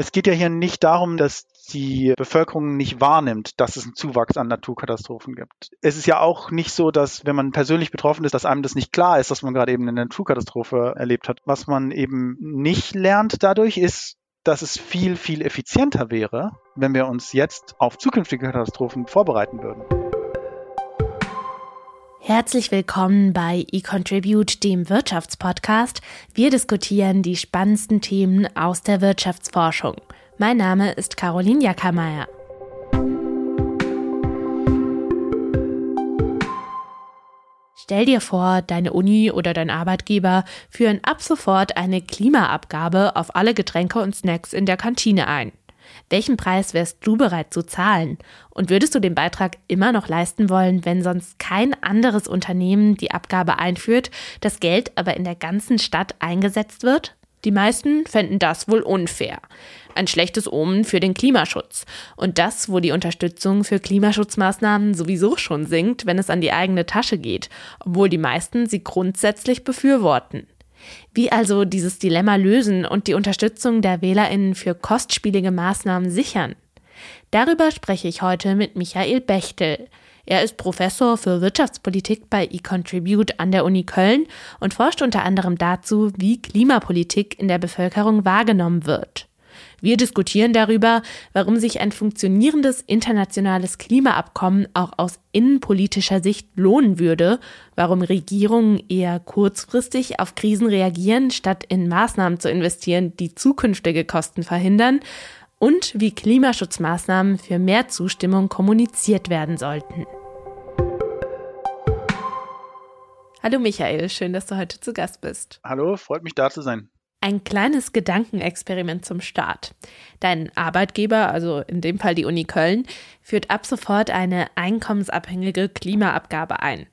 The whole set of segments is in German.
Es geht ja hier nicht darum, dass die Bevölkerung nicht wahrnimmt, dass es einen Zuwachs an Naturkatastrophen gibt. Es ist ja auch nicht so, dass wenn man persönlich betroffen ist, dass einem das nicht klar ist, dass man gerade eben eine Naturkatastrophe erlebt hat. Was man eben nicht lernt dadurch ist, dass es viel, viel effizienter wäre, wenn wir uns jetzt auf zukünftige Katastrophen vorbereiten würden. Herzlich willkommen bei eContribute, dem Wirtschaftspodcast. Wir diskutieren die spannendsten Themen aus der Wirtschaftsforschung. Mein Name ist Caroline Jackermeier. Stell dir vor, deine Uni oder dein Arbeitgeber führen ab sofort eine Klimaabgabe auf alle Getränke und Snacks in der Kantine ein. Welchen Preis wärst du bereit zu zahlen? Und würdest du den Beitrag immer noch leisten wollen, wenn sonst kein anderes Unternehmen die Abgabe einführt, das Geld aber in der ganzen Stadt eingesetzt wird? Die meisten fänden das wohl unfair. Ein schlechtes Omen für den Klimaschutz. Und das, wo die Unterstützung für Klimaschutzmaßnahmen sowieso schon sinkt, wenn es an die eigene Tasche geht, obwohl die meisten sie grundsätzlich befürworten. Wie also dieses Dilemma lösen und die Unterstützung der Wählerinnen für kostspielige Maßnahmen sichern? Darüber spreche ich heute mit Michael Bechtel. Er ist Professor für Wirtschaftspolitik bei eContribute an der Uni Köln und forscht unter anderem dazu, wie Klimapolitik in der Bevölkerung wahrgenommen wird. Wir diskutieren darüber, warum sich ein funktionierendes internationales Klimaabkommen auch aus innenpolitischer Sicht lohnen würde, warum Regierungen eher kurzfristig auf Krisen reagieren, statt in Maßnahmen zu investieren, die zukünftige Kosten verhindern, und wie Klimaschutzmaßnahmen für mehr Zustimmung kommuniziert werden sollten. Hallo Michael, schön, dass du heute zu Gast bist. Hallo, freut mich da zu sein. Ein kleines Gedankenexperiment zum Start. Dein Arbeitgeber, also in dem Fall die Uni Köln, führt ab sofort eine einkommensabhängige Klimaabgabe ein.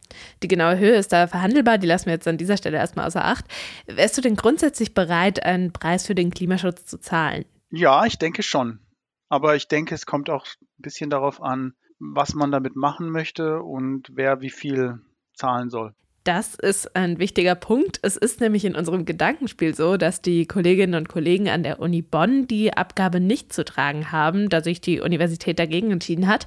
Die genaue Höhe ist da verhandelbar, die lassen wir jetzt an dieser Stelle erstmal außer Acht. Wärst du denn grundsätzlich bereit, einen Preis für den Klimaschutz zu zahlen? Ja, ich denke schon. Aber ich denke, es kommt auch ein bisschen darauf an, was man damit machen möchte und wer wie viel zahlen soll. Das ist ein wichtiger Punkt. Es ist nämlich in unserem Gedankenspiel so, dass die Kolleginnen und Kollegen an der Uni Bonn die Abgabe nicht zu tragen haben, da sich die Universität dagegen entschieden hat.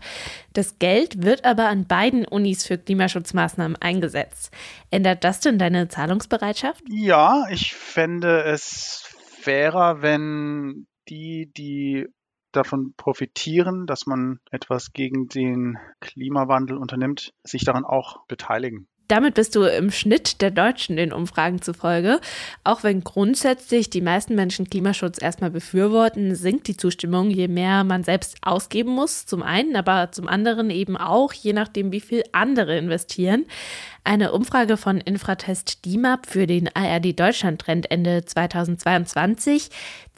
Das Geld wird aber an beiden Unis für Klimaschutzmaßnahmen eingesetzt. Ändert das denn deine Zahlungsbereitschaft? Ja, ich fände es fairer, wenn die, die davon profitieren, dass man etwas gegen den Klimawandel unternimmt, sich daran auch beteiligen. Damit bist du im Schnitt der Deutschen den Umfragen zufolge. Auch wenn grundsätzlich die meisten Menschen Klimaschutz erstmal befürworten, sinkt die Zustimmung, je mehr man selbst ausgeben muss, zum einen, aber zum anderen eben auch, je nachdem, wie viel andere investieren. Eine Umfrage von Infratest DIMAP für den ARD Deutschland Trend Ende 2022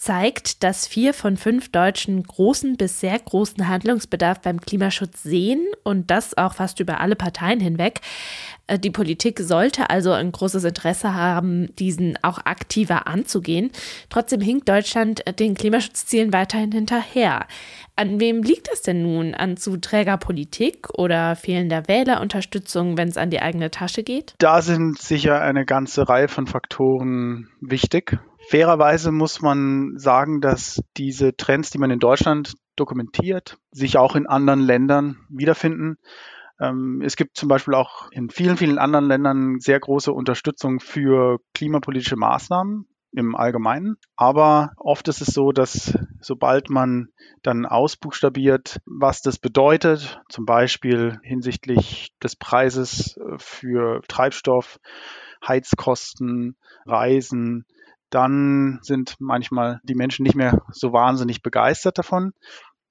zeigt, dass vier von fünf Deutschen großen bis sehr großen Handlungsbedarf beim Klimaschutz sehen und das auch fast über alle Parteien hinweg. Äh, die Politik sollte also ein großes Interesse haben, diesen auch aktiver anzugehen. Trotzdem hinkt Deutschland den Klimaschutzzielen weiterhin hinterher. An wem liegt das denn nun? An zu träger Politik oder fehlender Wählerunterstützung, wenn es an die eigene Tasche geht? Da sind sicher eine ganze Reihe von Faktoren wichtig. Fairerweise muss man sagen, dass diese Trends, die man in Deutschland dokumentiert, sich auch in anderen Ländern wiederfinden. Ähm, es gibt zum Beispiel auch in vielen, vielen anderen Ländern sehr große Unterstützung für klimapolitische Maßnahmen im Allgemeinen. Aber oft ist es so, dass sobald man dann ausbuchstabiert, was das bedeutet, zum Beispiel hinsichtlich des Preises für Treibstoff, Heizkosten, Reisen, dann sind manchmal die Menschen nicht mehr so wahnsinnig begeistert davon.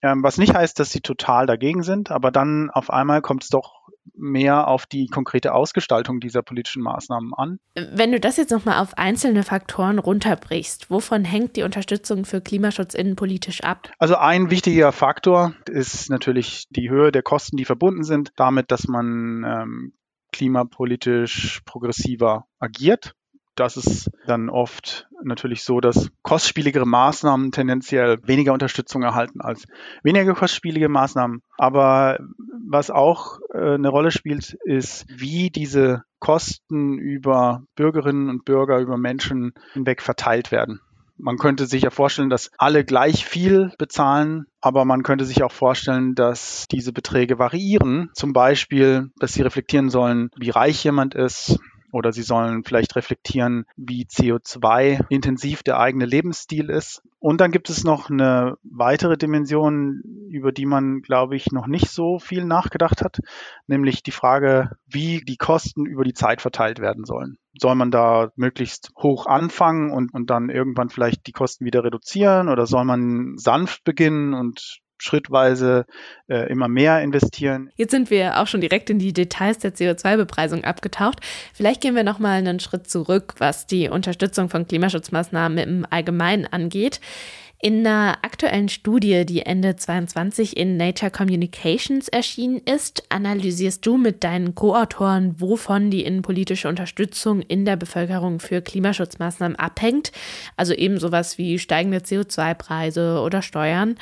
Ähm, was nicht heißt, dass sie total dagegen sind, aber dann auf einmal kommt es doch mehr auf die konkrete Ausgestaltung dieser politischen Maßnahmen an. Wenn du das jetzt nochmal auf einzelne Faktoren runterbrichst, wovon hängt die Unterstützung für Klimaschutz innenpolitisch ab? Also ein wichtiger Faktor ist natürlich die Höhe der Kosten, die verbunden sind, damit, dass man ähm, klimapolitisch progressiver agiert das ist dann oft natürlich so, dass kostspieligere Maßnahmen tendenziell weniger Unterstützung erhalten als weniger kostspielige Maßnahmen. Aber was auch äh, eine Rolle spielt, ist, wie diese Kosten über Bürgerinnen und Bürger, über Menschen hinweg verteilt werden. Man könnte sich ja vorstellen, dass alle gleich viel bezahlen, aber man könnte sich auch vorstellen, dass diese Beträge variieren. Zum Beispiel, dass sie reflektieren sollen, wie reich jemand ist, oder sie sollen vielleicht reflektieren, wie CO2-intensiv der eigene Lebensstil ist. Und dann gibt es noch eine weitere Dimension, über die man, glaube ich, noch nicht so viel nachgedacht hat, nämlich die Frage, wie die Kosten über die Zeit verteilt werden sollen. Soll man da möglichst hoch anfangen und, und dann irgendwann vielleicht die Kosten wieder reduzieren oder soll man sanft beginnen und schrittweise äh, immer mehr investieren. Jetzt sind wir auch schon direkt in die Details der CO2-Bepreisung abgetaucht. Vielleicht gehen wir noch mal einen Schritt zurück, was die Unterstützung von Klimaschutzmaßnahmen im Allgemeinen angeht. In einer aktuellen Studie, die Ende 22 in Nature Communications erschienen ist, analysierst du mit deinen Co-Autoren, wovon die innenpolitische Unterstützung in der Bevölkerung für Klimaschutzmaßnahmen abhängt, also eben sowas wie steigende CO2-Preise oder Steuern.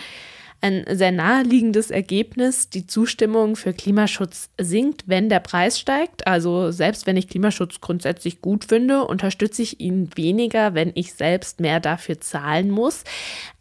Ein sehr naheliegendes Ergebnis, die Zustimmung für Klimaschutz sinkt, wenn der Preis steigt. Also selbst wenn ich Klimaschutz grundsätzlich gut finde, unterstütze ich ihn weniger, wenn ich selbst mehr dafür zahlen muss.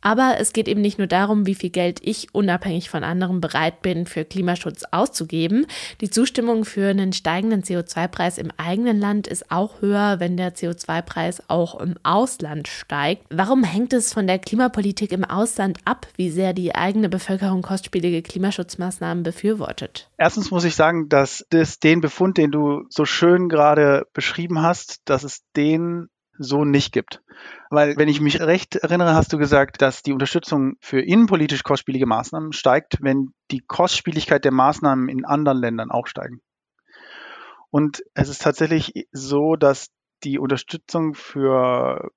Aber es geht eben nicht nur darum, wie viel Geld ich unabhängig von anderen bereit bin, für Klimaschutz auszugeben. Die Zustimmung für einen steigenden CO2-Preis im eigenen Land ist auch höher, wenn der CO2-Preis auch im Ausland steigt. Warum hängt es von der Klimapolitik im Ausland ab, wie sehr die eigene Bevölkerung kostspielige Klimaschutzmaßnahmen befürwortet? Erstens muss ich sagen, dass das den Befund, den du so schön gerade beschrieben hast, dass es den so nicht gibt. Weil, wenn ich mich recht erinnere, hast du gesagt, dass die Unterstützung für innenpolitisch kostspielige Maßnahmen steigt, wenn die Kostspieligkeit der Maßnahmen in anderen Ländern auch steigen. Und es ist tatsächlich so, dass die Unterstützung für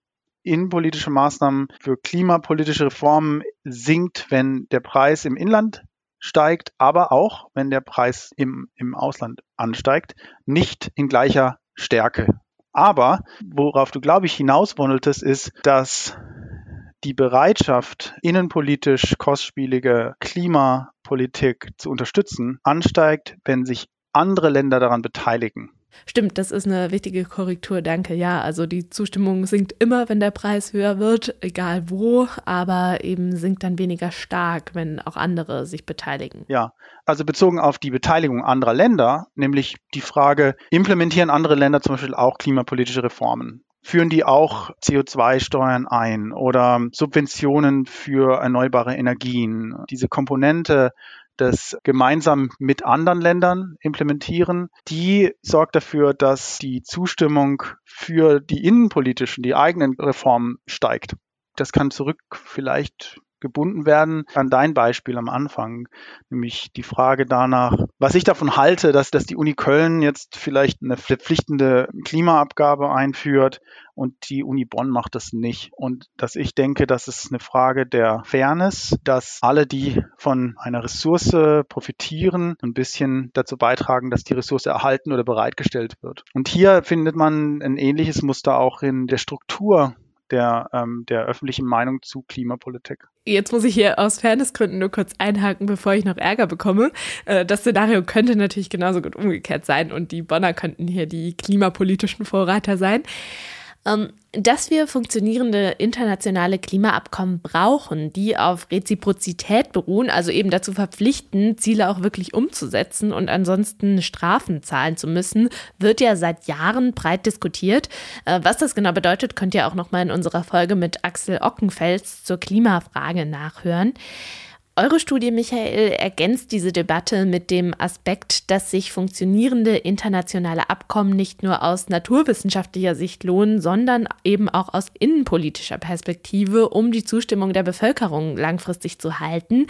innenpolitische Maßnahmen, für klimapolitische Reformen sinkt, wenn der Preis im Inland steigt, aber auch, wenn der Preis im, im Ausland ansteigt, nicht in gleicher Stärke. Aber worauf du, glaube ich, hinaus wolltest, ist, dass die Bereitschaft, innenpolitisch kostspielige Klimapolitik zu unterstützen, ansteigt, wenn sich andere Länder daran beteiligen. Stimmt, das ist eine wichtige Korrektur, danke. Ja, also die Zustimmung sinkt immer, wenn der Preis höher wird, egal wo, aber eben sinkt dann weniger stark, wenn auch andere sich beteiligen. Ja, also bezogen auf die Beteiligung anderer Länder, nämlich die Frage, implementieren andere Länder zum Beispiel auch klimapolitische Reformen? Führen die auch CO2-Steuern ein oder Subventionen für erneuerbare Energien? Diese Komponente das gemeinsam mit anderen Ländern implementieren, die sorgt dafür, dass die Zustimmung für die innenpolitischen, die eigenen Reformen steigt. Das kann zurück vielleicht gebunden werden an dein Beispiel am Anfang, nämlich die Frage danach, was ich davon halte, dass, dass die Uni Köln jetzt vielleicht eine verpflichtende Klimaabgabe einführt und die Uni Bonn macht das nicht. Und dass ich denke, das ist eine Frage der Fairness, dass alle, die von einer Ressource profitieren, ein bisschen dazu beitragen, dass die Ressource erhalten oder bereitgestellt wird. Und hier findet man ein ähnliches Muster auch in der Struktur der, ähm, der öffentlichen Meinung zu Klimapolitik. Jetzt muss ich hier aus Fairnessgründen nur kurz einhaken, bevor ich noch Ärger bekomme. Äh, das Szenario könnte natürlich genauso gut umgekehrt sein und die Bonner könnten hier die klimapolitischen Vorreiter sein. Ähm, dass wir funktionierende internationale Klimaabkommen brauchen, die auf Reziprozität beruhen, also eben dazu verpflichten, Ziele auch wirklich umzusetzen und ansonsten Strafen zahlen zu müssen, wird ja seit Jahren breit diskutiert. Äh, was das genau bedeutet, könnt ihr auch noch mal in unserer Folge mit Axel Ockenfels zur Klimafrage nachhören. Eure Studie, Michael, ergänzt diese Debatte mit dem Aspekt, dass sich funktionierende internationale Abkommen nicht nur aus naturwissenschaftlicher Sicht lohnen, sondern eben auch aus innenpolitischer Perspektive, um die Zustimmung der Bevölkerung langfristig zu halten.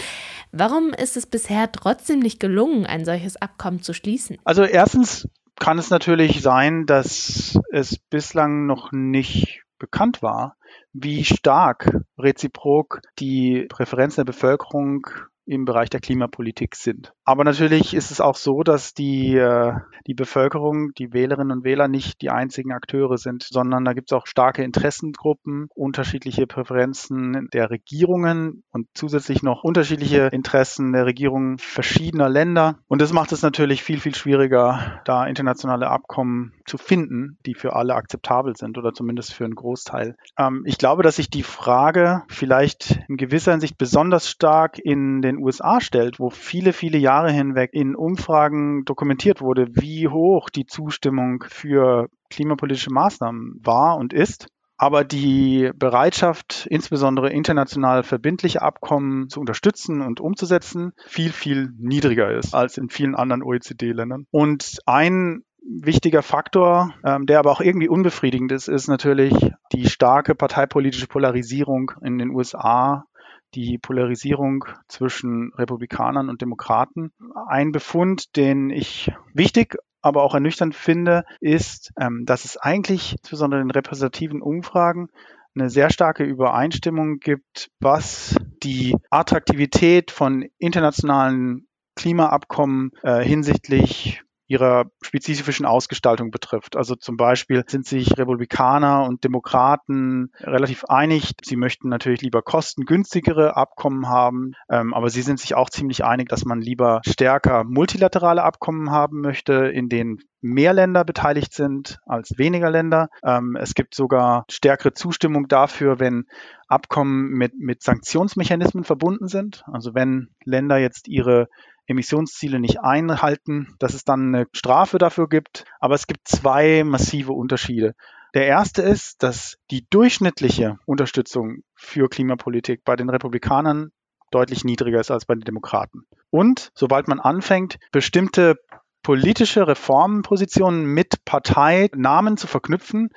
Warum ist es bisher trotzdem nicht gelungen, ein solches Abkommen zu schließen? Also erstens kann es natürlich sein, dass es bislang noch nicht bekannt war, wie stark reziprok die Präferenzen der Bevölkerung im Bereich der Klimapolitik sind. Aber natürlich ist es auch so, dass die, äh, die Bevölkerung, die Wählerinnen und Wähler nicht die einzigen Akteure sind, sondern da gibt es auch starke Interessengruppen, unterschiedliche Präferenzen der Regierungen und zusätzlich noch unterschiedliche Interessen der Regierungen verschiedener Länder. Und das macht es natürlich viel, viel schwieriger, da internationale Abkommen zu finden, die für alle akzeptabel sind oder zumindest für einen Großteil. Ähm, ich glaube, dass sich die Frage vielleicht in gewisser Hinsicht besonders stark in den USA stellt, wo viele, viele Jahre hinweg in Umfragen dokumentiert wurde, wie hoch die Zustimmung für klimapolitische Maßnahmen war und ist aber die Bereitschaft, insbesondere international verbindliche Abkommen zu unterstützen und umzusetzen, viel, viel niedriger ist als in vielen anderen OECD-Ländern. Und ein wichtiger Faktor, ähm, der aber auch irgendwie unbefriedigend ist, ist natürlich die starke parteipolitische Polarisierung in den USA die Polarisierung zwischen Republikanern und Demokraten. Ein Befund, den ich wichtig, aber auch ernüchternd finde, ist, ähm, dass es eigentlich insbesondere in repräsentativen Umfragen eine sehr starke Übereinstimmung gibt, was die Attraktivität von internationalen Klimaabkommen äh, hinsichtlich ihrer spezifischen Ausgestaltung betrifft. Also zum Beispiel sind sich Republikaner und Demokraten relativ einig. Sie möchten natürlich lieber kostengünstigere Abkommen haben, ähm, aber sie sind sich auch ziemlich einig, dass man lieber stärker multilaterale Abkommen haben möchte, in denen mehr Länder beteiligt sind als weniger Länder. Ähm, es gibt sogar stärkere Zustimmung dafür, wenn Abkommen mit, mit Sanktionsmechanismen verbunden sind. Also wenn Länder jetzt ihre Emissionsziele nicht einhalten, dass es dann eine Strafe dafür gibt. Aber es gibt zwei massive Unterschiede. Der erste ist, dass die durchschnittliche Unterstützung für Klimapolitik bei den Republikanern deutlich niedriger ist als bei den Demokraten. Und sobald man anfängt, bestimmte politische Reformpositionen mit Parteinamen zu verknüpfen,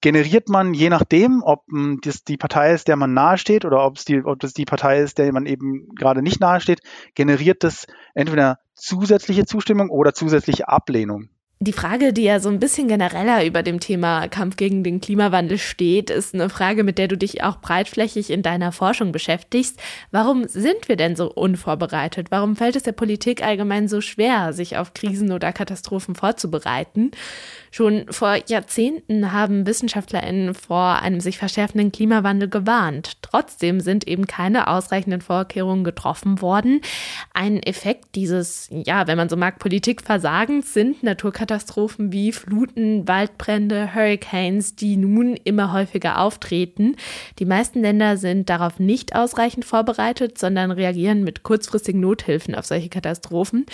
generiert man je nachdem, ob hm, das die Partei ist, der man nahesteht oder ob es die, ob das die Partei ist, der man eben gerade nicht nahesteht, generiert das entweder zusätzliche Zustimmung oder zusätzliche Ablehnung. Die Frage, die ja so ein bisschen genereller über dem Thema Kampf gegen den Klimawandel steht, ist eine Frage, mit der du dich auch breitflächig in deiner Forschung beschäftigst. Warum sind wir denn so unvorbereitet? Warum fällt es der Politik allgemein so schwer, sich auf Krisen oder Katastrophen vorzubereiten? Schon vor Jahrzehnten haben WissenschaftlerInnen vor einem sich verschärfenden Klimawandel gewarnt. Trotzdem sind eben keine ausreichenden Vorkehrungen getroffen worden. Ein Effekt dieses, ja, wenn man so mag, Politikversagens sind Naturkatastrophen wie Fluten, Waldbrände, Hurricanes, die nun immer häufiger auftreten. Die meisten Länder sind darauf nicht ausreichend vorbereitet, sondern reagieren mit kurzfristigen Nothilfen auf solche Katastrophen.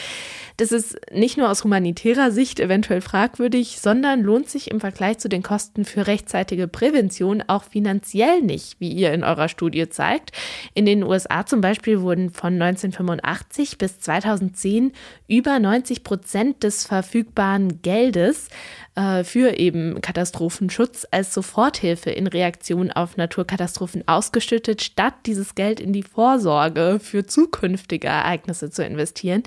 Das ist nicht nur aus humanitärer Sicht eventuell fragwürdig, sondern lohnt sich im Vergleich zu den Kosten für rechtzeitige Prävention auch finanziell nicht, wie ihr in eurer Studie zeigt. In den USA zum Beispiel wurden von 1985 bis 2010 über 90 Prozent des verfügbaren Geldes äh, für eben Katastrophenschutz als Soforthilfe in Reaktion auf Naturkatastrophen ausgeschüttet, statt dieses Geld in die Vorsorge für zukünftige Ereignisse zu investieren.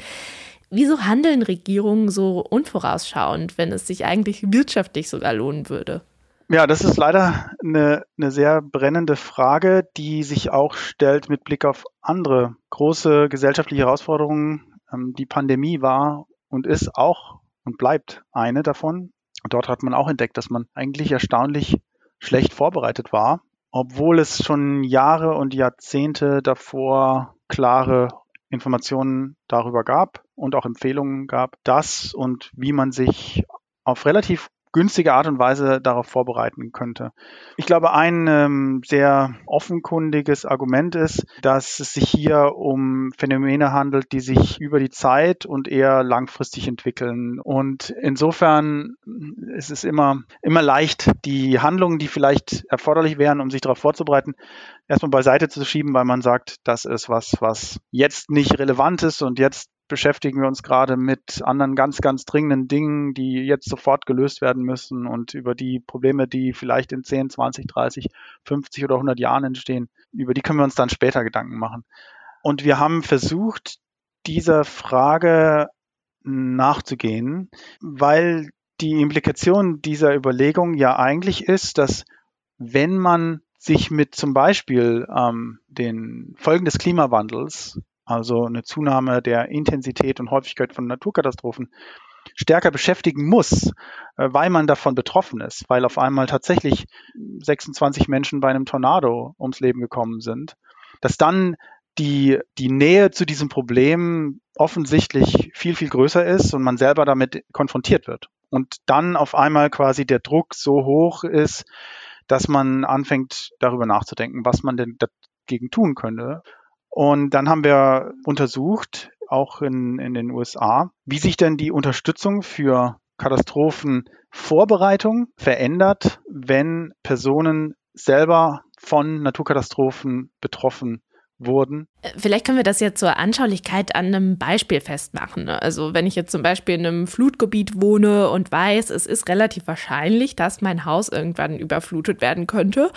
Wieso handeln Regierungen so unvorausschauend, wenn es sich eigentlich wirtschaftlich sogar lohnen würde? Ja, das ist leider eine, eine sehr brennende Frage, die sich auch stellt mit Blick auf andere große gesellschaftliche Herausforderungen. Ähm, die Pandemie war und ist auch und bleibt eine davon. Und dort hat man auch entdeckt, dass man eigentlich erstaunlich schlecht vorbereitet war, obwohl es schon Jahre und Jahrzehnte davor klare Informationen darüber gab und auch Empfehlungen gab, dass und wie man sich auf relativ günstige Art und Weise darauf vorbereiten könnte. Ich glaube, ein ähm, sehr offenkundiges Argument ist, dass es sich hier um Phänomene handelt, die sich über die Zeit und eher langfristig entwickeln. Und insofern ist es immer, immer leicht, die Handlungen, die vielleicht erforderlich wären, um sich darauf vorzubereiten, erstmal beiseite zu schieben, weil man sagt, das ist was, was jetzt nicht relevant ist und jetzt beschäftigen wir uns gerade mit anderen ganz, ganz dringenden Dingen, die jetzt sofort gelöst werden müssen und über die Probleme, die vielleicht in 10, 20, 30, 50 oder 100 Jahren entstehen, über die können wir uns dann später Gedanken machen. Und wir haben versucht, dieser Frage nachzugehen, weil die Implikation dieser Überlegung ja eigentlich ist, dass wenn man sich mit zum Beispiel ähm, den Folgen des Klimawandels also eine Zunahme der Intensität und Häufigkeit von Naturkatastrophen, stärker beschäftigen muss, äh, weil man davon betroffen ist, weil auf einmal tatsächlich 26 Menschen bei einem Tornado ums Leben gekommen sind, dass dann die, die Nähe zu diesem Problem offensichtlich viel, viel größer ist und man selber damit konfrontiert wird. Und dann auf einmal quasi der Druck so hoch ist, dass man anfängt darüber nachzudenken, was man denn dagegen tun könnte. Und dann haben wir untersucht, auch in, in den USA, wie sich denn die Unterstützung für Katastrophenvorbereitung verändert, wenn Personen selber von Naturkatastrophen betroffen wurden. Äh, vielleicht können wir das jetzt zur Anschaulichkeit an einem Beispiel festmachen. Ne? Also wenn ich jetzt zum Beispiel in einem Flutgebiet wohne und weiß, es ist relativ wahrscheinlich, dass mein Haus irgendwann überflutet werden könnte,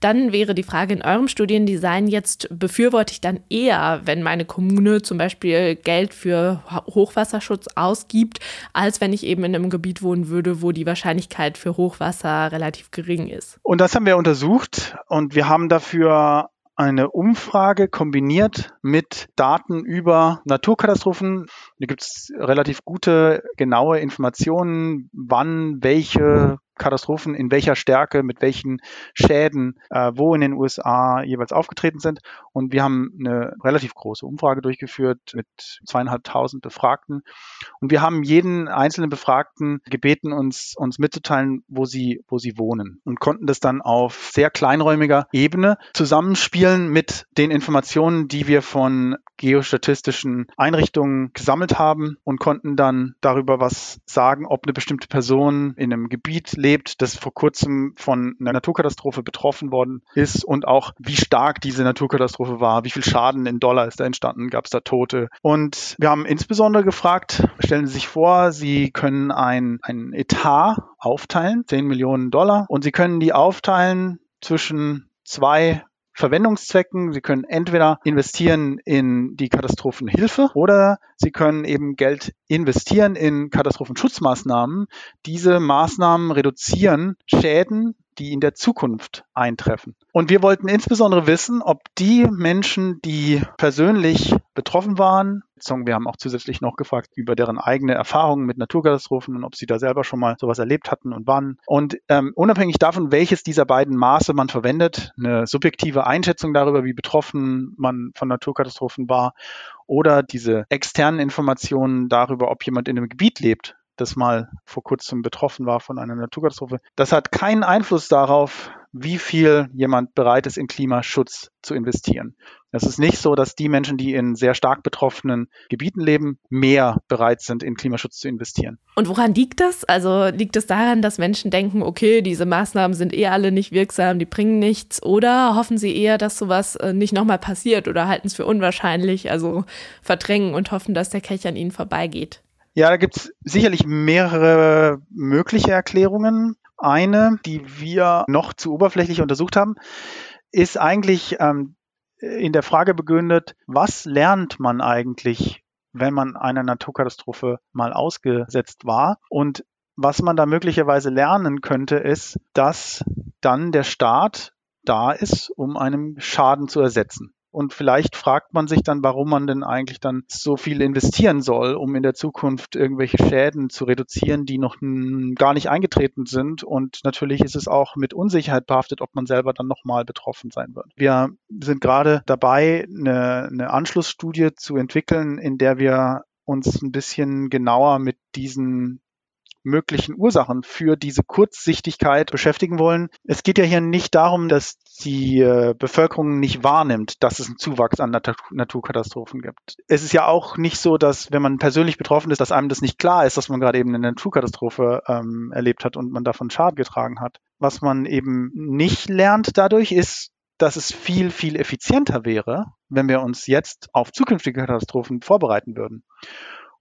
dann wäre die Frage in eurem Studiendesign jetzt, befürworte ich dann eher, wenn meine Kommune zum Beispiel Geld für Hochwasserschutz ausgibt, als wenn ich eben in einem Gebiet wohnen würde, wo die Wahrscheinlichkeit für Hochwasser relativ gering ist. Und das haben wir untersucht und wir haben dafür eine Umfrage kombiniert mit Daten über Naturkatastrophen. Da gibt es relativ gute, genaue Informationen, wann welche Katastrophen in welcher Stärke, mit welchen Schäden, äh, wo in den USA jeweils aufgetreten sind. Und wir haben eine relativ große Umfrage durchgeführt mit zweieinhalbtausend Befragten. Und wir haben jeden einzelnen Befragten gebeten, uns, uns mitzuteilen, wo sie, wo sie wohnen und konnten das dann auf sehr kleinräumiger Ebene zusammenspielen mit den Informationen, die wir von geostatistischen Einrichtungen gesammelt haben und konnten dann darüber was sagen, ob eine bestimmte Person in einem Gebiet lebt, lebt, das vor kurzem von einer Naturkatastrophe betroffen worden ist und auch wie stark diese Naturkatastrophe war, wie viel Schaden in Dollar ist da entstanden, gab es da Tote. Und wir haben insbesondere gefragt, stellen Sie sich vor, Sie können ein, ein Etat aufteilen, 10 Millionen Dollar, und Sie können die aufteilen zwischen zwei Verwendungszwecken. Sie können entweder investieren in die Katastrophenhilfe oder Sie können eben Geld investieren in Katastrophenschutzmaßnahmen. Diese Maßnahmen reduzieren Schäden, die in der Zukunft eintreffen. Und wir wollten insbesondere wissen, ob die Menschen, die persönlich betroffen waren, wir haben auch zusätzlich noch gefragt über deren eigene Erfahrungen mit Naturkatastrophen und ob sie da selber schon mal sowas erlebt hatten und wann. Und ähm, unabhängig davon, welches dieser beiden Maße man verwendet, eine subjektive Einschätzung darüber, wie betroffen man von Naturkatastrophen war, oder diese externen Informationen darüber, ob jemand in einem Gebiet lebt, das mal vor kurzem betroffen war von einer Naturkatastrophe. Das hat keinen Einfluss darauf, wie viel jemand bereit ist, in Klimaschutz zu investieren. Es ist nicht so, dass die Menschen, die in sehr stark betroffenen Gebieten leben, mehr bereit sind, in Klimaschutz zu investieren. Und woran liegt das? Also liegt es daran, dass Menschen denken, okay, diese Maßnahmen sind eh alle nicht wirksam, die bringen nichts? Oder hoffen sie eher, dass sowas äh, nicht nochmal passiert oder halten es für unwahrscheinlich, also verdrängen und hoffen, dass der Kelch an ihnen vorbeigeht? Ja, da gibt es sicherlich mehrere mögliche Erklärungen. Eine, die wir noch zu oberflächlich untersucht haben, ist eigentlich ähm, in der Frage begründet, was lernt man eigentlich, wenn man einer Naturkatastrophe mal ausgesetzt war? Und was man da möglicherweise lernen könnte, ist, dass dann der Staat da ist, um einen Schaden zu ersetzen. Und vielleicht fragt man sich dann, warum man denn eigentlich dann so viel investieren soll, um in der Zukunft irgendwelche Schäden zu reduzieren, die noch gar nicht eingetreten sind. Und natürlich ist es auch mit Unsicherheit behaftet, ob man selber dann nochmal betroffen sein wird. Wir sind gerade dabei, eine, eine Anschlussstudie zu entwickeln, in der wir uns ein bisschen genauer mit diesen möglichen Ursachen für diese Kurzsichtigkeit beschäftigen wollen. Es geht ja hier nicht darum, dass die äh, Bevölkerung nicht wahrnimmt, dass es einen Zuwachs an Nat Naturkatastrophen gibt. Es ist ja auch nicht so, dass wenn man persönlich betroffen ist, dass einem das nicht klar ist, dass man gerade eben eine Naturkatastrophe ähm, erlebt hat und man davon Schaden getragen hat. Was man eben nicht lernt dadurch ist, dass es viel, viel effizienter wäre, wenn wir uns jetzt auf zukünftige Katastrophen vorbereiten würden.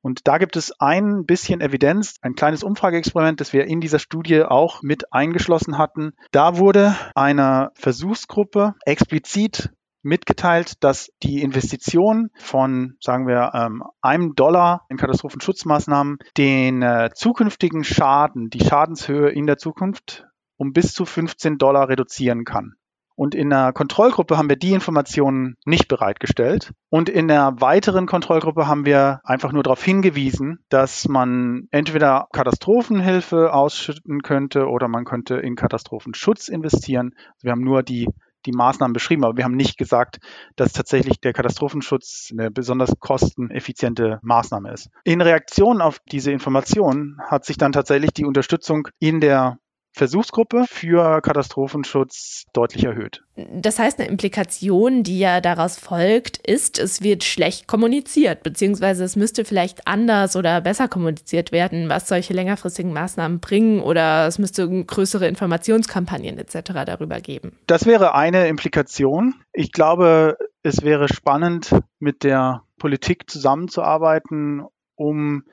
Und da gibt es ein bisschen Evidenz, ein kleines Umfrageexperiment, das wir in dieser Studie auch mit eingeschlossen hatten. Da wurde einer Versuchsgruppe explizit mitgeteilt, dass die Investition von, sagen wir, ähm, einem Dollar in Katastrophenschutzmaßnahmen den äh, zukünftigen Schaden, die Schadenshöhe in der Zukunft um bis zu 15 Dollar reduzieren kann. Und in der Kontrollgruppe haben wir die Informationen nicht bereitgestellt. Und in der weiteren Kontrollgruppe haben wir einfach nur darauf hingewiesen, dass man entweder Katastrophenhilfe ausschütten könnte oder man könnte in Katastrophenschutz investieren. Also wir haben nur die die Maßnahmen beschrieben, aber wir haben nicht gesagt, dass tatsächlich der Katastrophenschutz eine besonders kosteneffiziente Maßnahme ist. In Reaktion auf diese Information hat sich dann tatsächlich die Unterstützung in der Versuchsgruppe für Katastrophenschutz deutlich erhöht. Das heißt, eine Implikation, die ja daraus folgt, ist, es wird schlecht kommuniziert, beziehungsweise es müsste vielleicht anders oder besser kommuniziert werden, was solche längerfristigen Maßnahmen bringen oder es müsste größere Informationskampagnen etc. darüber geben. Das wäre eine Implikation. Ich glaube, es wäre spannend, mit der Politik zusammenzuarbeiten, um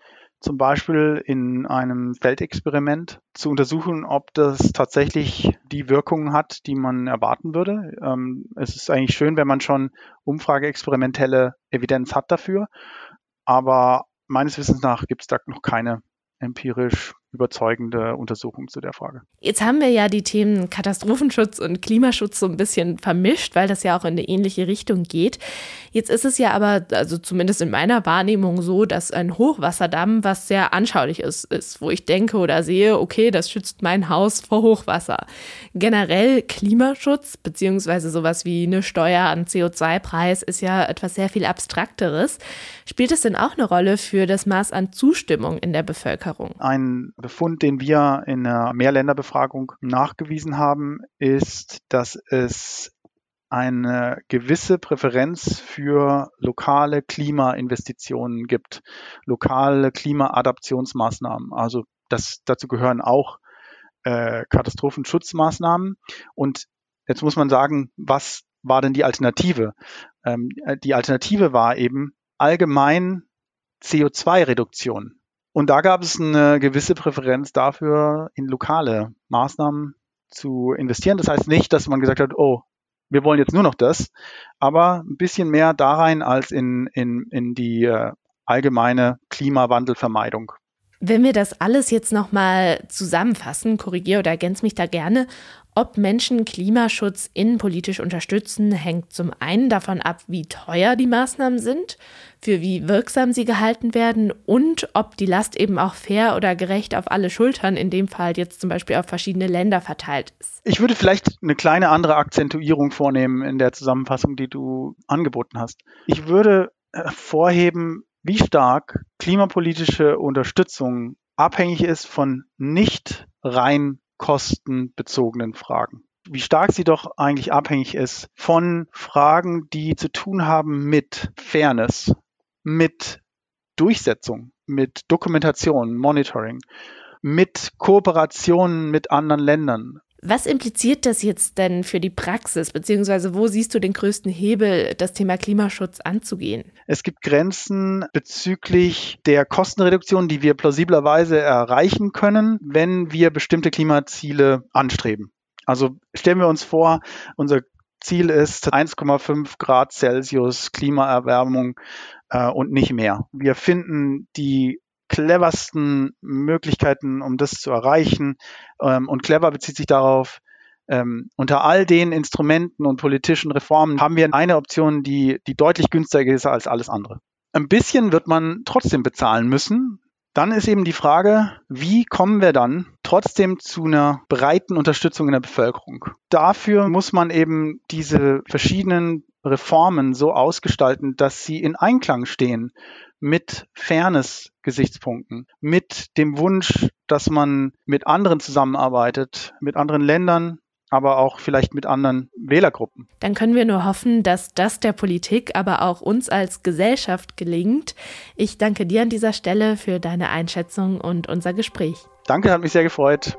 zum Beispiel in einem Feldexperiment zu untersuchen, ob das tatsächlich die Wirkung hat, die man erwarten würde. Ähm, es ist eigentlich schön, wenn man schon umfrageexperimentelle Evidenz hat dafür, aber meines Wissens nach gibt es da noch keine empirisch überzeugende Untersuchung zu der Frage. Jetzt haben wir ja die Themen Katastrophenschutz und Klimaschutz so ein bisschen vermischt, weil das ja auch in eine ähnliche Richtung geht. Jetzt ist es ja aber, also zumindest in meiner Wahrnehmung so, dass ein Hochwasserdamm was sehr anschaulich ist, ist, wo ich denke oder sehe, okay, das schützt mein Haus vor Hochwasser. Generell Klimaschutz beziehungsweise sowas wie eine Steuer an CO2-Preis ist ja etwas sehr viel abstrakteres. Spielt es denn auch eine Rolle für das Maß an Zustimmung in der Bevölkerung? Ein Befund, den wir in einer Mehrländerbefragung nachgewiesen haben, ist, dass es eine gewisse Präferenz für lokale Klimainvestitionen gibt, lokale Klimaadaptionsmaßnahmen. Also das, dazu gehören auch äh, Katastrophenschutzmaßnahmen. Und jetzt muss man sagen, was war denn die Alternative? Ähm, die Alternative war eben allgemein CO2-Reduktion. Und da gab es eine gewisse Präferenz dafür, in lokale Maßnahmen zu investieren. Das heißt nicht, dass man gesagt hat, oh, wir wollen jetzt nur noch das, aber ein bisschen mehr da rein als in, in, in die äh, allgemeine Klimawandelvermeidung. Wenn wir das alles jetzt nochmal zusammenfassen, korrigiere oder ergänze mich da gerne, ob Menschen Klimaschutz innenpolitisch unterstützen, hängt zum einen davon ab, wie teuer die Maßnahmen sind, für wie wirksam sie gehalten werden und ob die Last eben auch fair oder gerecht auf alle Schultern, in dem Fall jetzt zum Beispiel auf verschiedene Länder verteilt ist. Ich würde vielleicht eine kleine andere Akzentuierung vornehmen in der Zusammenfassung, die du angeboten hast. Ich würde hervorheben, wie stark klimapolitische Unterstützung abhängig ist von nicht rein kostenbezogenen Fragen. Wie stark sie doch eigentlich abhängig ist von Fragen, die zu tun haben mit Fairness, mit Durchsetzung, mit Dokumentation, Monitoring, mit Kooperationen mit anderen Ländern, was impliziert das jetzt denn für die Praxis, beziehungsweise wo siehst du den größten Hebel, das Thema Klimaschutz anzugehen? Es gibt Grenzen bezüglich der Kostenreduktion, die wir plausiblerweise erreichen können, wenn wir bestimmte Klimaziele anstreben. Also stellen wir uns vor, unser Ziel ist 1,5 Grad Celsius Klimaerwärmung äh, und nicht mehr. Wir finden die cleversten Möglichkeiten, um das zu erreichen. Ähm, und clever bezieht sich darauf, ähm, unter all den Instrumenten und politischen Reformen haben wir eine Option, die, die deutlich günstiger ist als alles andere. Ein bisschen wird man trotzdem bezahlen müssen. Dann ist eben die Frage, wie kommen wir dann trotzdem zu einer breiten Unterstützung in der Bevölkerung? Dafür muss man eben diese verschiedenen Reformen so ausgestalten, dass sie in Einklang stehen mit Fairness-Gesichtspunkten, mit dem Wunsch, dass man mit anderen zusammenarbeitet, mit anderen Ländern, aber auch vielleicht mit anderen Wählergruppen. Dann können wir nur hoffen, dass das der Politik, aber auch uns als Gesellschaft gelingt. Ich danke dir an dieser Stelle für deine Einschätzung und unser Gespräch. Danke, hat mich sehr gefreut.